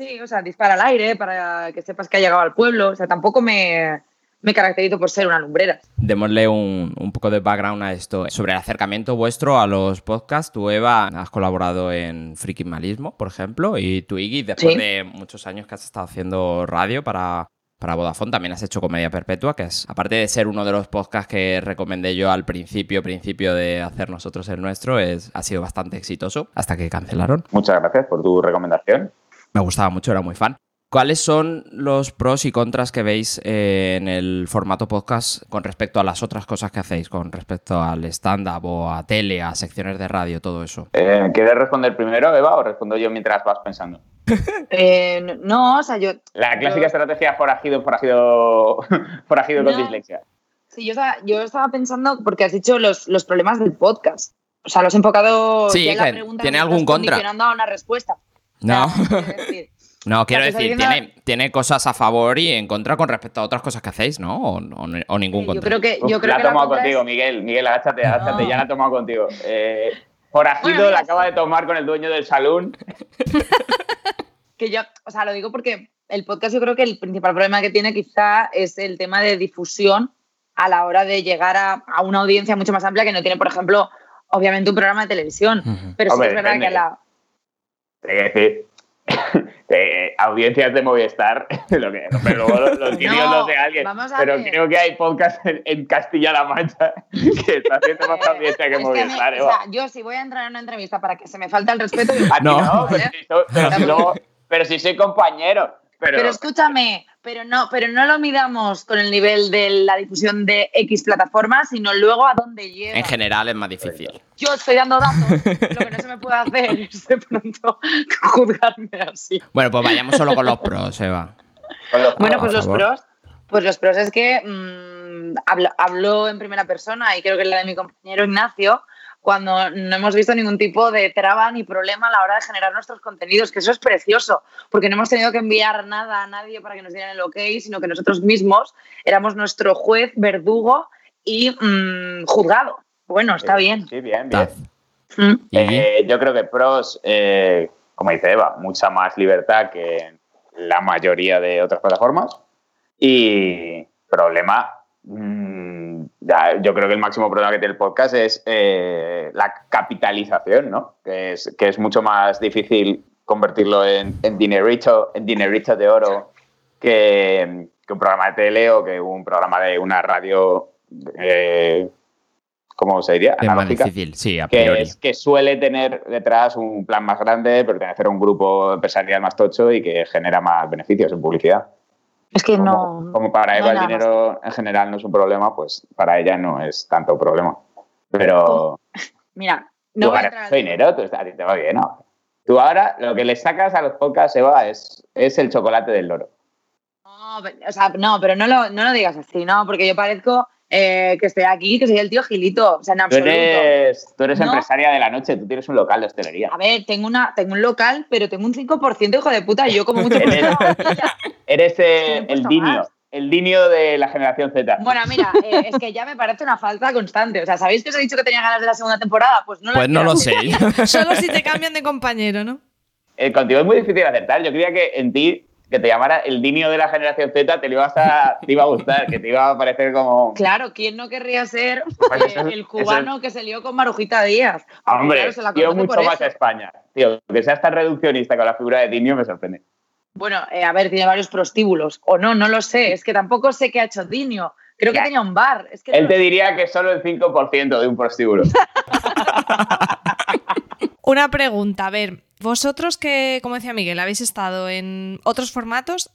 Speaker 15: Sí, o sea, dispara al aire para que sepas que ha llegado al pueblo. O sea, tampoco me, me caracterizo por ser una lumbrera.
Speaker 3: Démosle un, un poco de background a esto. Sobre el acercamiento vuestro a los podcasts, tú, Eva, has colaborado en Frikimalismo, por ejemplo, y tú, Iggy, después
Speaker 15: Sí.
Speaker 3: de muchos años que has estado haciendo radio para, para Vodafone, también has hecho Comedia Perpetua, que es, aparte de ser uno de los podcasts que recomendé yo al principio, principio de hacer nosotros el nuestro, es, ha sido bastante exitoso, hasta que cancelaron.
Speaker 14: Muchas gracias por tu recomendación.
Speaker 3: Me gustaba mucho, era muy fan. ¿Cuáles son los pros y contras que veis eh, en el formato podcast con respecto a las otras cosas que hacéis, con respecto al stand-up o a tele, a secciones de radio, todo eso?
Speaker 14: Eh, ¿Quieres responder primero, Eva, o respondo yo mientras vas pensando?
Speaker 15: Eh, no, o sea, yo.
Speaker 14: La clásica
Speaker 15: yo-
Speaker 14: estrategia forajido, forajido, forajido con dislexia.
Speaker 15: Sí, yo estaba, yo estaba pensando, porque has dicho los, los problemas del podcast. O sea, los he enfocado
Speaker 3: Sí,
Speaker 15: ya en la
Speaker 3: que
Speaker 15: pregunta
Speaker 3: tiene algún contra.
Speaker 15: condicionando a una respuesta.
Speaker 3: No,
Speaker 15: Quiero decir,
Speaker 3: no quiero decir, tiene, tiene cosas a favor y en contra con respecto a otras cosas que hacéis, ¿no? O, o- o ningún
Speaker 15: yo
Speaker 3: contra.
Speaker 15: creo que, yo
Speaker 14: Uf,
Speaker 15: creo
Speaker 14: la
Speaker 15: que
Speaker 14: ha tomado contigo,
Speaker 15: es-
Speaker 14: Miguel. Miguel, agáchate, agáchate,
Speaker 15: No.
Speaker 14: ya la ha tomado contigo. Eh, forajido
Speaker 15: Bueno,
Speaker 14: la acaba de tomar con el dueño del salón.
Speaker 15: que yo, o sea, lo digo porque el podcast yo creo que el principal problema que tiene quizá es el tema de difusión a la hora de llegar a, a una audiencia mucho más amplia que no tiene, por ejemplo, obviamente un programa de televisión. Pero
Speaker 14: Hombre,
Speaker 15: sí es verdad
Speaker 14: depende.
Speaker 15: que la...
Speaker 14: Que decir, de audiencias de Movistar, lo que, pero luego los, los vídeos
Speaker 15: No,
Speaker 14: los de alguien. Pero
Speaker 15: ver.
Speaker 14: creo que hay podcast en, en Castilla-La Mancha que está haciendo más audiencia que
Speaker 15: es que me-
Speaker 14: Movistar.
Speaker 15: o
Speaker 14: Eva.
Speaker 15: sea, yo si voy a entrar en una entrevista para que se me falte el respeto... yo-
Speaker 14: ti no, pero,
Speaker 15: ¿vale?
Speaker 14: si, pero si luego- pero si soy compañero. Pero,
Speaker 15: Pero escúchame, pero no, pero no lo midamos con el nivel de la difusión de X plataformas, sino luego a dónde llega.
Speaker 3: En general es más difícil.
Speaker 15: Yo estoy dando datos, lo que no se me puede hacer es de pronto juzgarme así.
Speaker 3: Bueno, pues vayamos solo con los pros, Eva.
Speaker 15: Bueno, pues los pros, pues los pros es que mm, hablo, hablo en primera persona y creo que la de mi compañero Ignacio, cuando no hemos visto ningún tipo de traba ni problema a la hora de generar nuestros contenidos, que eso es precioso, porque no hemos tenido que enviar nada a nadie para que nos dieran el ok, sino que nosotros mismos éramos nuestro juez, verdugo y mm, juzgado. Bueno, está bien.
Speaker 14: Sí, bien, bien.
Speaker 15: Mm.
Speaker 14: Eh, yo creo que pros, eh, como dice Eva, mucha más libertad que la mayoría de otras plataformas. Y problema, mm, ya, yo creo que el máximo problema que tiene el podcast es eh, la capitalización, ¿no? Que es, que es mucho más difícil convertirlo en, en dinerito, en dinerito de oro que, que un programa de tele o que un programa de una radio, eh, ¿cómo se diría?
Speaker 3: Es más
Speaker 14: Analógica
Speaker 3: difícil, sí, a
Speaker 14: que, es- que suele tener detrás un plan más grande, pertenecer a un grupo empresarial más tocho y que genera más beneficios en publicidad.
Speaker 15: Es que no.
Speaker 14: Como para Eva el dinero en general no es un problema, pues para ella no es tanto problema. Pero
Speaker 15: Mira,
Speaker 14: tú
Speaker 15: no a
Speaker 14: ganas dinero, tú, a ti te va bien, ¿no? Tú ahora lo que le sacas a los podcasts, Eva, es, es el chocolate del loro.
Speaker 15: No, o sea, no, pero no lo, no lo digas así, ¿no? Porque yo parezco eh, que estoy aquí, que soy el tío Gilito. O sea, en
Speaker 14: Tú
Speaker 15: absoluto.
Speaker 14: eres, tú eres
Speaker 15: No.
Speaker 14: empresaria de la noche, tú tienes un local de hostelería.
Speaker 15: A ver, tengo, una, tengo un local, pero tengo un 5%, hijo de puta, y yo como mucho
Speaker 14: Eres, eres, eh, el dinio, el dinio de la generación Z.
Speaker 15: Bueno, mira, eh, es que ya me parece una falta constante. O sea, ¿sabéis que os he dicho que tenía ganas de la segunda temporada? Pues no
Speaker 3: Pues no lo sé.
Speaker 2: Solo si te cambian de compañero, ¿no?
Speaker 14: Eh, contigo es muy difícil acertar. Yo creía que en ti, que te llamara el dinio de la generación Z, te, lo ibas a, te iba a gustar, que te iba a parecer como.
Speaker 15: Claro, ¿quién no querría ser
Speaker 14: Pues eso
Speaker 15: el cubano que se lió con Marujita Díaz?
Speaker 14: Ah, Hombre,
Speaker 15: claro,
Speaker 14: tío, mucho más
Speaker 15: eso.
Speaker 14: a España. Tío, que seas tan reduccionista con la figura de Dinio me sorprende.
Speaker 15: Bueno, eh, a ver, tiene varios prostíbulos. O no, no lo sé. Es que tampoco sé qué ha hecho Dinio. Creo que tenía un bar. Es que
Speaker 14: Él
Speaker 15: no
Speaker 14: te
Speaker 15: sé.
Speaker 14: diría que solo el 5% de un prostíbulo.
Speaker 2: Una pregunta, a ver, vosotros que, como decía Miguel, habéis estado en otros formatos,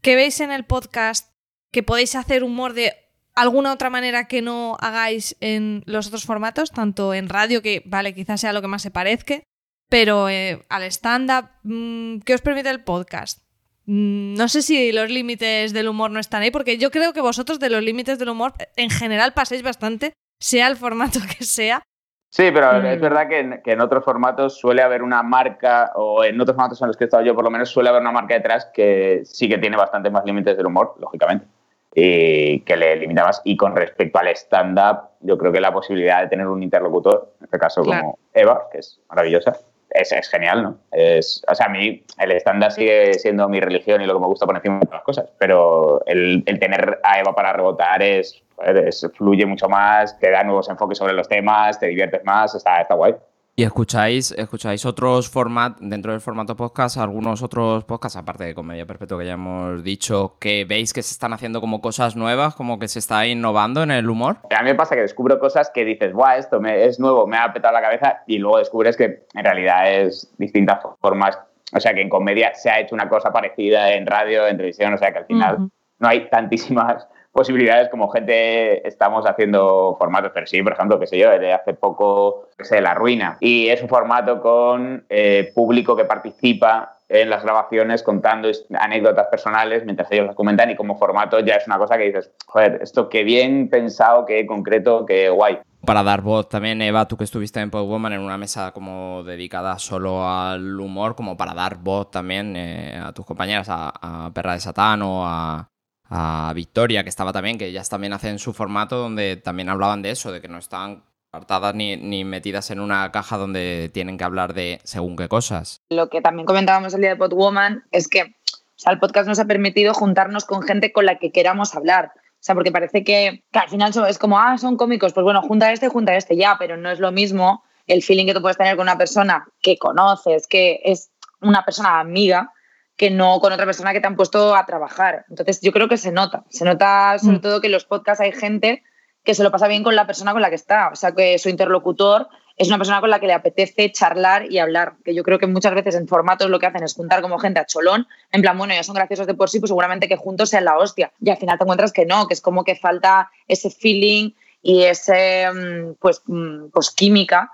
Speaker 2: ¿qué veis en el podcast que podéis hacer humor de alguna otra manera que no hagáis en los otros formatos, tanto en radio, que vale, quizás sea lo que más se parezca, pero eh, al stand-up, mm, ¿qué os permite el podcast? mm, no sé si los límites del humor no están ahí, porque yo creo que vosotros de los límites del humor en general paséis bastante, sea el formato que sea.
Speaker 14: Sí, pero
Speaker 2: Mm.
Speaker 14: es verdad que en, que en otros formatos suele haber una marca, o en otros formatos en los que he estado yo por lo menos, suele haber una marca detrás que sí que tiene bastante más límites del humor, lógicamente, y que le limita más. Y con respecto al stand-up, yo creo que la posibilidad de tener un interlocutor, en este caso
Speaker 2: Claro.
Speaker 14: como Eva, que es maravillosa, es, es genial, ¿no? Es, o sea, a mí el stand-up sigue siendo mi religión y lo que me gusta por encima de las cosas, pero el, el tener a Eva para rebotar es, es- fluye mucho más, te da nuevos enfoques sobre los temas, te diviertes más, está, está guay.
Speaker 3: ¿Y escucháis, escucháis otros formatos, dentro del formato podcast, algunos otros podcasts, aparte de Comedia Perpetua que ya hemos dicho, que veis que se están haciendo como cosas nuevas, como que se está innovando en el humor?
Speaker 14: A mí me pasa que descubro cosas que dices, guau, esto me- es nuevo, me ha petado la cabeza, y luego descubres que en realidad es distintas formas. O sea, que en comedia se ha hecho una cosa parecida en radio, en televisión, o sea, que al final
Speaker 2: Ujú.
Speaker 14: no hay tantísimas posibilidades como gente estamos haciendo formatos, pero sí, por ejemplo, que sé yo, de hace poco, que sé, La Ruina. Y es un formato con eh, público que participa en las grabaciones contando anécdotas personales mientras ellos las comentan y como formato ya es una cosa que dices, joder, esto qué bien pensado, qué concreto, qué guay.
Speaker 3: Para dar voz también, Eva, tú que estuviste en Podwoman en una mesa como dedicada solo al humor, como para dar voz también eh, a tus compañeras, a, a Perra de Satán o a, a Victoria, que estaba también, que ellas también hacen su formato donde también hablaban de eso, de que no están apartadas ni, ni metidas en una caja donde tienen que hablar de según qué cosas.
Speaker 15: Lo que también comentábamos el día de Podwoman es que o sea, el podcast nos ha permitido juntarnos con gente con la que queramos hablar. O sea, porque parece que, al final es como, ah, son cómicos, pues bueno, junta este, junta este, ya, pero no es lo mismo el feeling que tú puedes tener con una persona que conoces, que es una persona amiga, que no con otra persona que te han puesto a trabajar. Entonces, yo creo que se nota. Se nota sobre todo que en los podcasts hay gente que se lo pasa bien con la persona con la que está. O sea, que su interlocutor es una persona con la que le apetece charlar y hablar. Que yo creo que muchas veces en formatos lo que hacen es juntar como gente a cholón, en plan, bueno, ya son graciosos de por sí, pues seguramente que juntos sean la hostia. Y al final te encuentras que no, que es como que falta ese feeling y ese, mm, pues, mm, pues química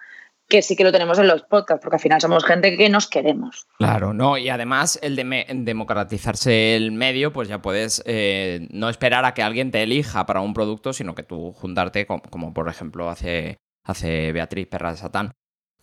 Speaker 15: que sí que lo tenemos en los podcasts, porque al final somos gente que nos queremos.
Speaker 3: Claro, no, y además el de democratizarse el medio, pues ya puedes eh, no esperar a que alguien te elija para un producto, sino que tú juntarte, como, como por ejemplo hace, hace Beatriz Perra de Satán.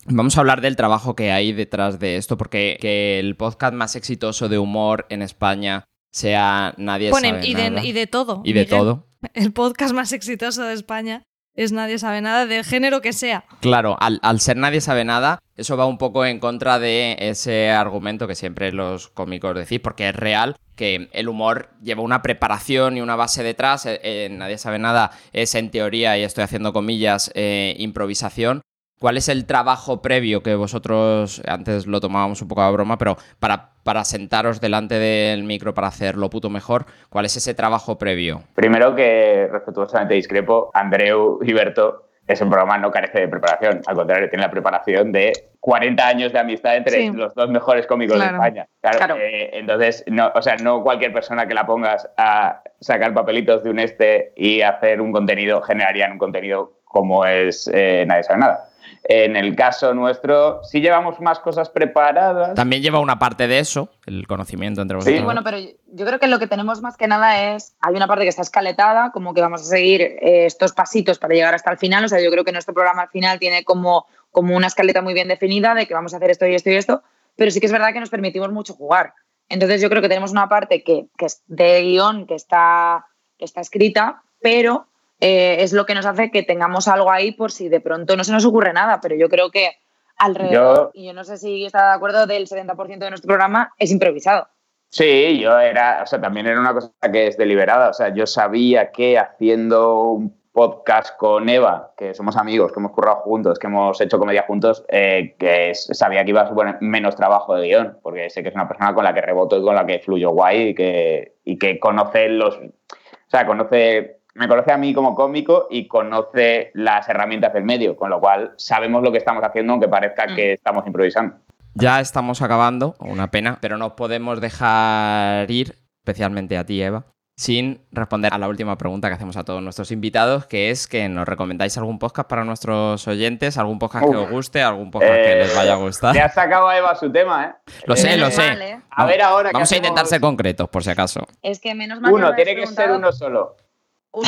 Speaker 3: Vamos a hablar del trabajo que hay detrás de esto, porque que el podcast más exitoso de humor en España sea Nadie
Speaker 2: Pone,
Speaker 3: sabe
Speaker 2: y, de,
Speaker 3: nada.
Speaker 2: y de todo.
Speaker 3: Y de
Speaker 2: Miguel.
Speaker 3: todo.
Speaker 2: El podcast más exitoso de España es Nadie sabe nada, del género que sea.
Speaker 3: Claro, al, al ser nadie sabe nada, eso va un poco en contra de ese argumento que siempre los cómicos decís, porque es real que el humor lleva una preparación y una base detrás. eh, eh, nadie sabe nada es en teoría, y estoy haciendo comillas, eh, improvisación. ¿Cuál es el trabajo previo que vosotros, antes lo tomábamos un poco a broma, pero para, para sentaros delante del micro para hacerlo puto mejor, ¿cuál es ese trabajo previo?
Speaker 14: Primero que respetuosamente discrepo, Andreu y Berto, ese programa no carece de preparación, al contrario, tiene la preparación de 40 años de amistad entre
Speaker 15: Sí.
Speaker 14: los dos mejores cómicos
Speaker 15: Claro.
Speaker 14: de España. Claro,
Speaker 15: Claro.
Speaker 14: eh, entonces, no, o sea, no cualquier persona que la pongas a sacar papelitos de un este y hacer un contenido generarían un contenido como es eh, Nadie sabe nada. En el caso nuestro, sí llevamos más cosas preparadas.
Speaker 3: También lleva una parte de eso, el conocimiento entre vosotros.
Speaker 15: Sí, bueno, pero yo creo que lo que tenemos más que nada es, hay una parte que está escaletada, como que vamos a seguir eh, estos pasitos para llegar hasta el final, o sea, yo creo que nuestro programa al final tiene como, como una escaleta muy bien definida de que vamos a hacer esto y esto y esto, pero sí que es verdad que nos permitimos mucho jugar. Entonces yo creo que tenemos una parte que, que es de guion, que está, que está escrita, pero eh, es lo que nos hace que tengamos algo ahí por si de pronto no se nos ocurre nada, pero yo creo que alrededor, y yo no sé si está de acuerdo, del 70% de nuestro programa es improvisado.
Speaker 14: Sí, yo era, o sea, también era una cosa que es deliberada. O sea, yo sabía que haciendo un podcast con Eva, que somos amigos, que hemos currado juntos, que hemos hecho comedia juntos, eh, que sabía que iba a suponer menos trabajo de guion, porque sé que es una persona con la que reboto y con la que fluyo guay y que, y que conoce los. O sea, conoce. Me conoce a mí como cómico y conoce las herramientas del medio, con lo cual sabemos lo que estamos haciendo, aunque parezca que estamos improvisando.
Speaker 3: Ya estamos acabando, una pena, pero no podemos dejar ir, especialmente a ti, Eva, sin responder a la última pregunta que hacemos a todos nuestros invitados, que es que nos recomendáis algún podcast para nuestros oyentes, algún podcast que os guste, algún podcast que les vaya a gustar.
Speaker 14: Le ha sacado a Eva su tema, ¿eh?
Speaker 3: Lo sé, lo sé.
Speaker 15: ¿eh?
Speaker 14: A ver ahora que
Speaker 3: Vamos a
Speaker 14: hacemos-
Speaker 3: intentar ser concretos, por si acaso.
Speaker 15: Es que menos mal
Speaker 14: Uno,
Speaker 15: me
Speaker 14: tiene que ser uno solo.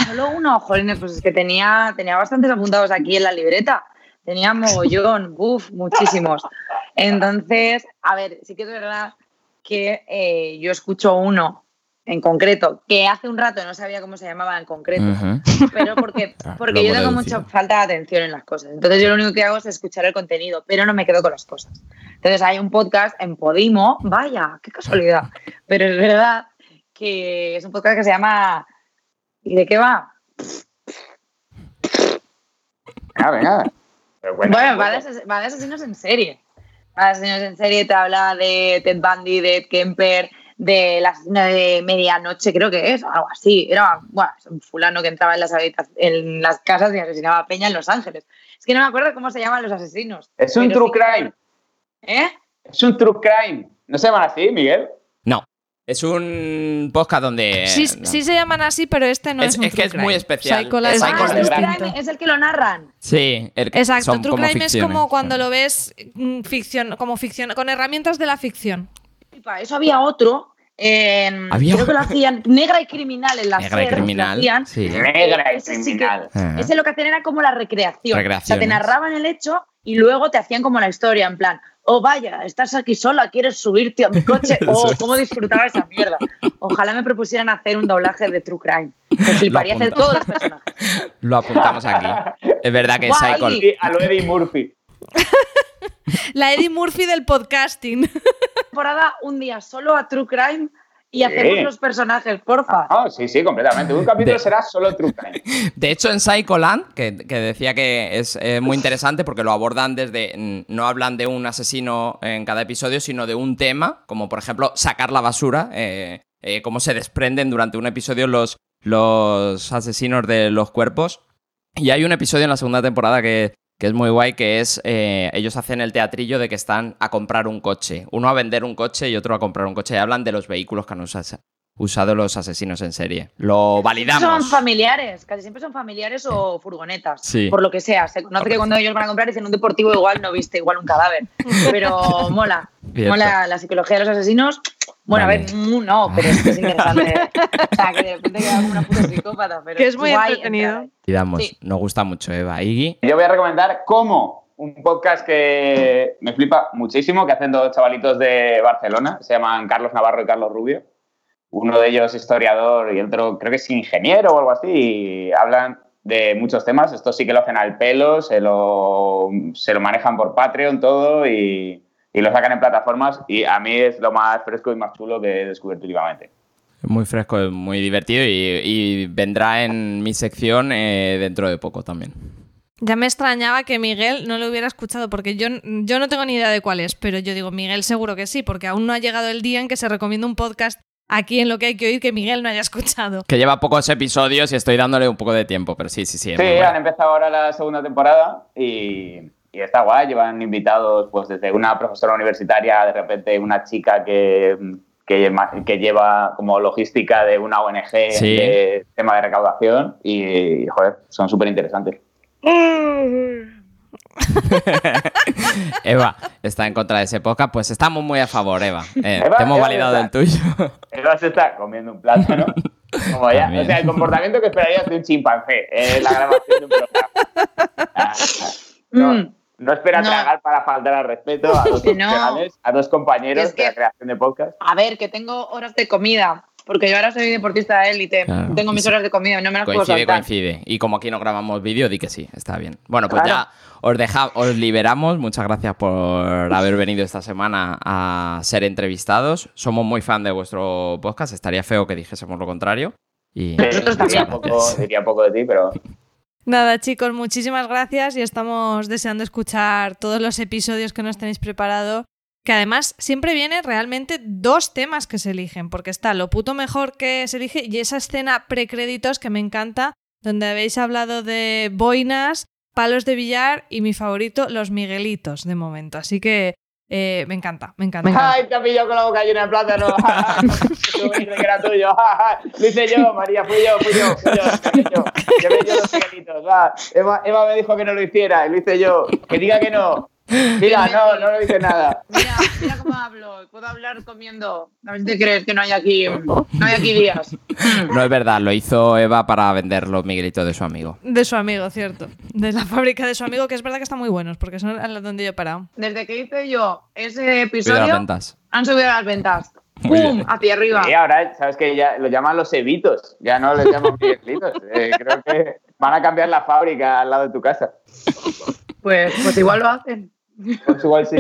Speaker 15: Solo uno, jolines, pues es que tenía, tenía bastantes apuntados aquí en la libreta. Tenía mogollón, buf, muchísimos. Entonces, a ver, sí que es verdad que eh, yo escucho uno en concreto, que hace un rato no sabía cómo se llamaba en concreto, pero porque, porque yo tengo mucha falta de atención en las cosas. Entonces yo lo único que hago es escuchar el contenido, pero no me quedo con las cosas. Entonces hay un podcast en Podimo, vaya, qué casualidad. Pero es verdad que es un podcast que se llama... ¿Y de qué va?
Speaker 14: Venga. Pero cuenta,
Speaker 15: Bueno, va de, ases- va de asesinos en serie. Va de asesinos en serie, te habla de Ted Bundy, de Ed Kemper, del asesino de medianoche, creo que es, o algo así. Era bueno, un fulano que entraba en las, en las casas y asesinaba a Peña en Los Ángeles. Es que no me acuerdo cómo se llaman los asesinos.
Speaker 14: Es un true
Speaker 15: sí
Speaker 14: crime.
Speaker 15: ¿Eh?
Speaker 14: Es un true crime. ¿No se llaman así, Miguel?
Speaker 3: Es un podcast donde.
Speaker 2: Sí,
Speaker 3: no.
Speaker 2: sí se llaman así, pero este no
Speaker 3: Es-
Speaker 2: es, un
Speaker 3: es que es muy especial. Es
Speaker 15: Ah, el true
Speaker 2: distinto.
Speaker 15: crime es el que lo narran.
Speaker 3: Sí, el-
Speaker 2: Exacto,
Speaker 3: son
Speaker 2: true
Speaker 3: como
Speaker 2: crime es como cuando lo ves mm, ficción, como ficción, con herramientas de la ficción.
Speaker 15: Y para eso había otro. en-
Speaker 3: Había
Speaker 15: creo que lo hacían negra y criminal en la
Speaker 3: Negra y
Speaker 15: SER,
Speaker 3: criminal,
Speaker 15: hacían.
Speaker 3: sí.
Speaker 14: Negra y
Speaker 15: Ese sí que-
Speaker 14: criminal.
Speaker 15: Ese lo que hacían era como la recreación. O sea, te narraban el hecho y luego te hacían como la historia, en plan, oh vaya, estás aquí sola, quieres subirte a mi coche. Oh, cómo disfrutaba esa mierda. Ojalá me propusieran hacer un doblaje de True Crime. Me fliparía hacer todos los personajes.
Speaker 3: Lo apuntamos aquí. Es verdad que. Psycho.
Speaker 14: A lo Eddie Murphy.
Speaker 2: La Eddie Murphy del podcasting.
Speaker 15: Temporada, un día solo a True Crime y hacemos
Speaker 14: Sí.
Speaker 15: los personajes, porfa.
Speaker 14: Ah, sí, sí, completamente. Un capítulo
Speaker 3: De-
Speaker 14: será solo true crime.
Speaker 3: De hecho, en Psycholand, que, que decía que es eh, muy interesante porque lo abordan desde. mm, No hablan de un asesino en cada episodio, sino de un tema, como por ejemplo sacar la basura, eh, eh, cómo se desprenden durante un episodio los, los asesinos de los cuerpos. Y hay un episodio en la segunda temporada que, que es muy guay, que es. eh, ellos hacen el teatrillo de que están a comprar un coche. Uno a vender un coche y otro a comprar un coche. Y hablan de los vehículos que han usado los asesinos en serie. Lo validamos.
Speaker 15: Son familiares, casi siempre son familiares o furgonetas,
Speaker 3: Sí.
Speaker 15: por lo que sea. Se conoce que cuando ellos van a comprar dicen un deportivo igual no viste igual un cadáver, pero mola.
Speaker 3: Cierto.
Speaker 15: Mola la psicología de los asesinos. Bueno,
Speaker 3: Vale.
Speaker 15: a ver, mm, no, pero es que es interesante. o sea, que de repente queda como una puta psicópata, pero
Speaker 2: Que es muy
Speaker 15: guay
Speaker 2: entretenido.
Speaker 3: Y damos,
Speaker 15: Sí.
Speaker 3: nos gusta mucho Eva. Iggy,
Speaker 14: Yo voy a recomendar Como, un podcast que me flipa muchísimo, que hacen dos chavalitos de Barcelona, se llaman Carlos Navarro y Carlos Rubio. Uno de ellos historiador y el otro creo que es ingeniero o algo así, y hablan de muchos temas. Esto sí que lo hacen al pelo, se lo, se lo manejan por Patreon todo y, y lo sacan en plataformas y a mí es lo más fresco y más chulo que he descubierto últimamente.
Speaker 3: es muy fresco, es muy divertido y, y vendrá en mi sección eh, dentro de poco también.
Speaker 2: Ya me extrañaba que Miguel no lo hubiera escuchado, porque yo, yo no tengo ni idea de cuál es, pero yo digo, Miguel seguro que sí, porque aún no ha llegado el día en que se recomienda un podcast aquí en lo que hay que oír que Miguel no haya escuchado.
Speaker 3: Que lleva pocos episodios y estoy dándole un poco de tiempo, pero sí, sí, sí.
Speaker 14: Sí,
Speaker 3: bueno.
Speaker 14: han empezado ahora la segunda temporada y, y está guay. Llevan invitados pues desde una profesora universitaria, de repente una chica que, que, lleva como logística de una ONG
Speaker 3: Sí.
Speaker 14: de tema de recaudación y, joder, son súper interesantes.
Speaker 3: Eva está en contra de ese podcast, pues estamos muy a favor, Eva. Eh,
Speaker 14: Eva,
Speaker 3: te hemos
Speaker 14: Eva
Speaker 3: validado
Speaker 14: está.
Speaker 3: el tuyo.
Speaker 14: Eva se está comiendo un plátano. Como ya, o sea, el comportamiento que esperarías de un chimpancé en la grabación de un programa. Ah, No,
Speaker 15: Mm.
Speaker 14: no espera
Speaker 15: No.
Speaker 14: tragar para faltar al respeto a dos
Speaker 15: no.
Speaker 14: a dos compañeros
Speaker 15: Es que-
Speaker 14: de la creación de podcast.
Speaker 15: A ver, que tengo horas de comida, porque yo ahora soy deportista de élite,
Speaker 3: Claro.
Speaker 15: tengo mis horas de comida y no me las puedo
Speaker 3: Coincide,
Speaker 15: saltar.
Speaker 3: coincide. Y como aquí no grabamos vídeo, di que sí, está bien. Bueno, pues
Speaker 15: Claro.
Speaker 3: ya os, deja, os liberamos. Muchas gracias por haber venido esta semana a ser entrevistados. Somos muy fan de vuestro podcast. Estaría feo que dijésemos lo contrario. Y
Speaker 15: Nosotros también.
Speaker 14: poco, diría poco de ti, pero
Speaker 2: Nada, chicos, muchísimas gracias y estamos deseando escuchar todos los episodios que nos tenéis preparado. Que además siempre viene realmente dos temas que se eligen, porque está lo puto mejor que se elige y esa escena precréditos que me encanta, donde habéis hablado de boinas, palos de billar y mi favorito, los Miguelitos, de momento. Así que Eh, me encanta, me encanta.
Speaker 14: ¡Ay, te ha pillado con la boca llena de plátano! Tú que era tuyo. Lo hice yo, María, fui yo, fui yo, fui yo. Fui yo. Llevé yo los miguelitos, va. Eva, Eva me dijo que no lo hiciera y lo hice yo. Que diga que no. Mira, no, no lo hice nada.
Speaker 15: Mira, mira cómo hablo. Puedo hablar comiendo. Si te crees que no hay aquí, no hay aquí días.
Speaker 3: No es verdad, lo hizo Eva para vender los miguelitos de su amigo.
Speaker 2: De su amigo, cierto. De la fábrica de su amigo, que es verdad que están muy buenos, porque son donde yo he parado.
Speaker 15: Desde que hice yo ese episodio,
Speaker 3: ventas.
Speaker 15: han subido las ventas.
Speaker 3: Muy
Speaker 15: ¡Pum!
Speaker 3: bien.
Speaker 15: Hacia arriba.
Speaker 14: Y ahora, ¿sabes que Ya lo llaman los evitos. Ya no les llaman miguelitos. Eh, creo que van a cambiar la fábrica al lado de tu casa.
Speaker 15: Pues, pues igual lo hacen.
Speaker 14: Pues igual sí.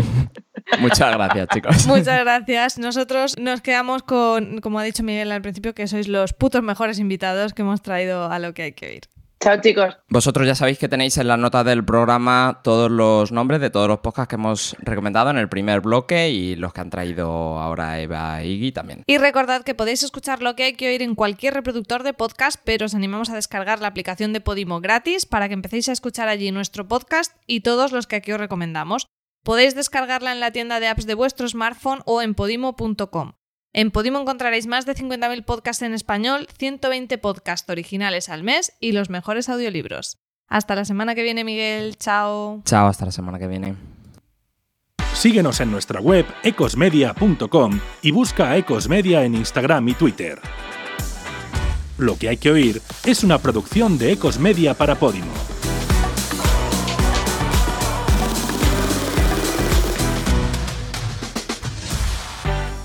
Speaker 3: Muchas gracias, chicos.
Speaker 2: Muchas gracias. Nosotros nos quedamos con, como ha dicho Miguel al principio, que sois los putos mejores invitados que hemos traído a lo que hay que oír.
Speaker 15: Chao, chicos.
Speaker 3: Vosotros ya sabéis que tenéis en las notas del programa todos los nombres de todos los podcasts que hemos recomendado en el primer bloque y los que han traído ahora Eva e Iggy también.
Speaker 2: Y recordad que podéis escuchar lo que hay que oír en cualquier reproductor de podcast, pero os animamos a descargar la aplicación de Podimo gratis para que empecéis a escuchar allí nuestro podcast y todos los que aquí os recomendamos. Podéis descargarla en la tienda de apps de vuestro smartphone o en podimo.com. En Podimo encontraréis más de 50.000 podcasts en español, 120 podcasts originales al mes y los mejores audiolibros. Hasta la semana que viene, Miguel. Chao.
Speaker 3: Chao, hasta la semana que viene.
Speaker 16: Síguenos en nuestra web ecosmedia.com y busca a Ecosmedia en Instagram y Twitter. Lo que hay que oír es una producción de Ecosmedia para Podimo.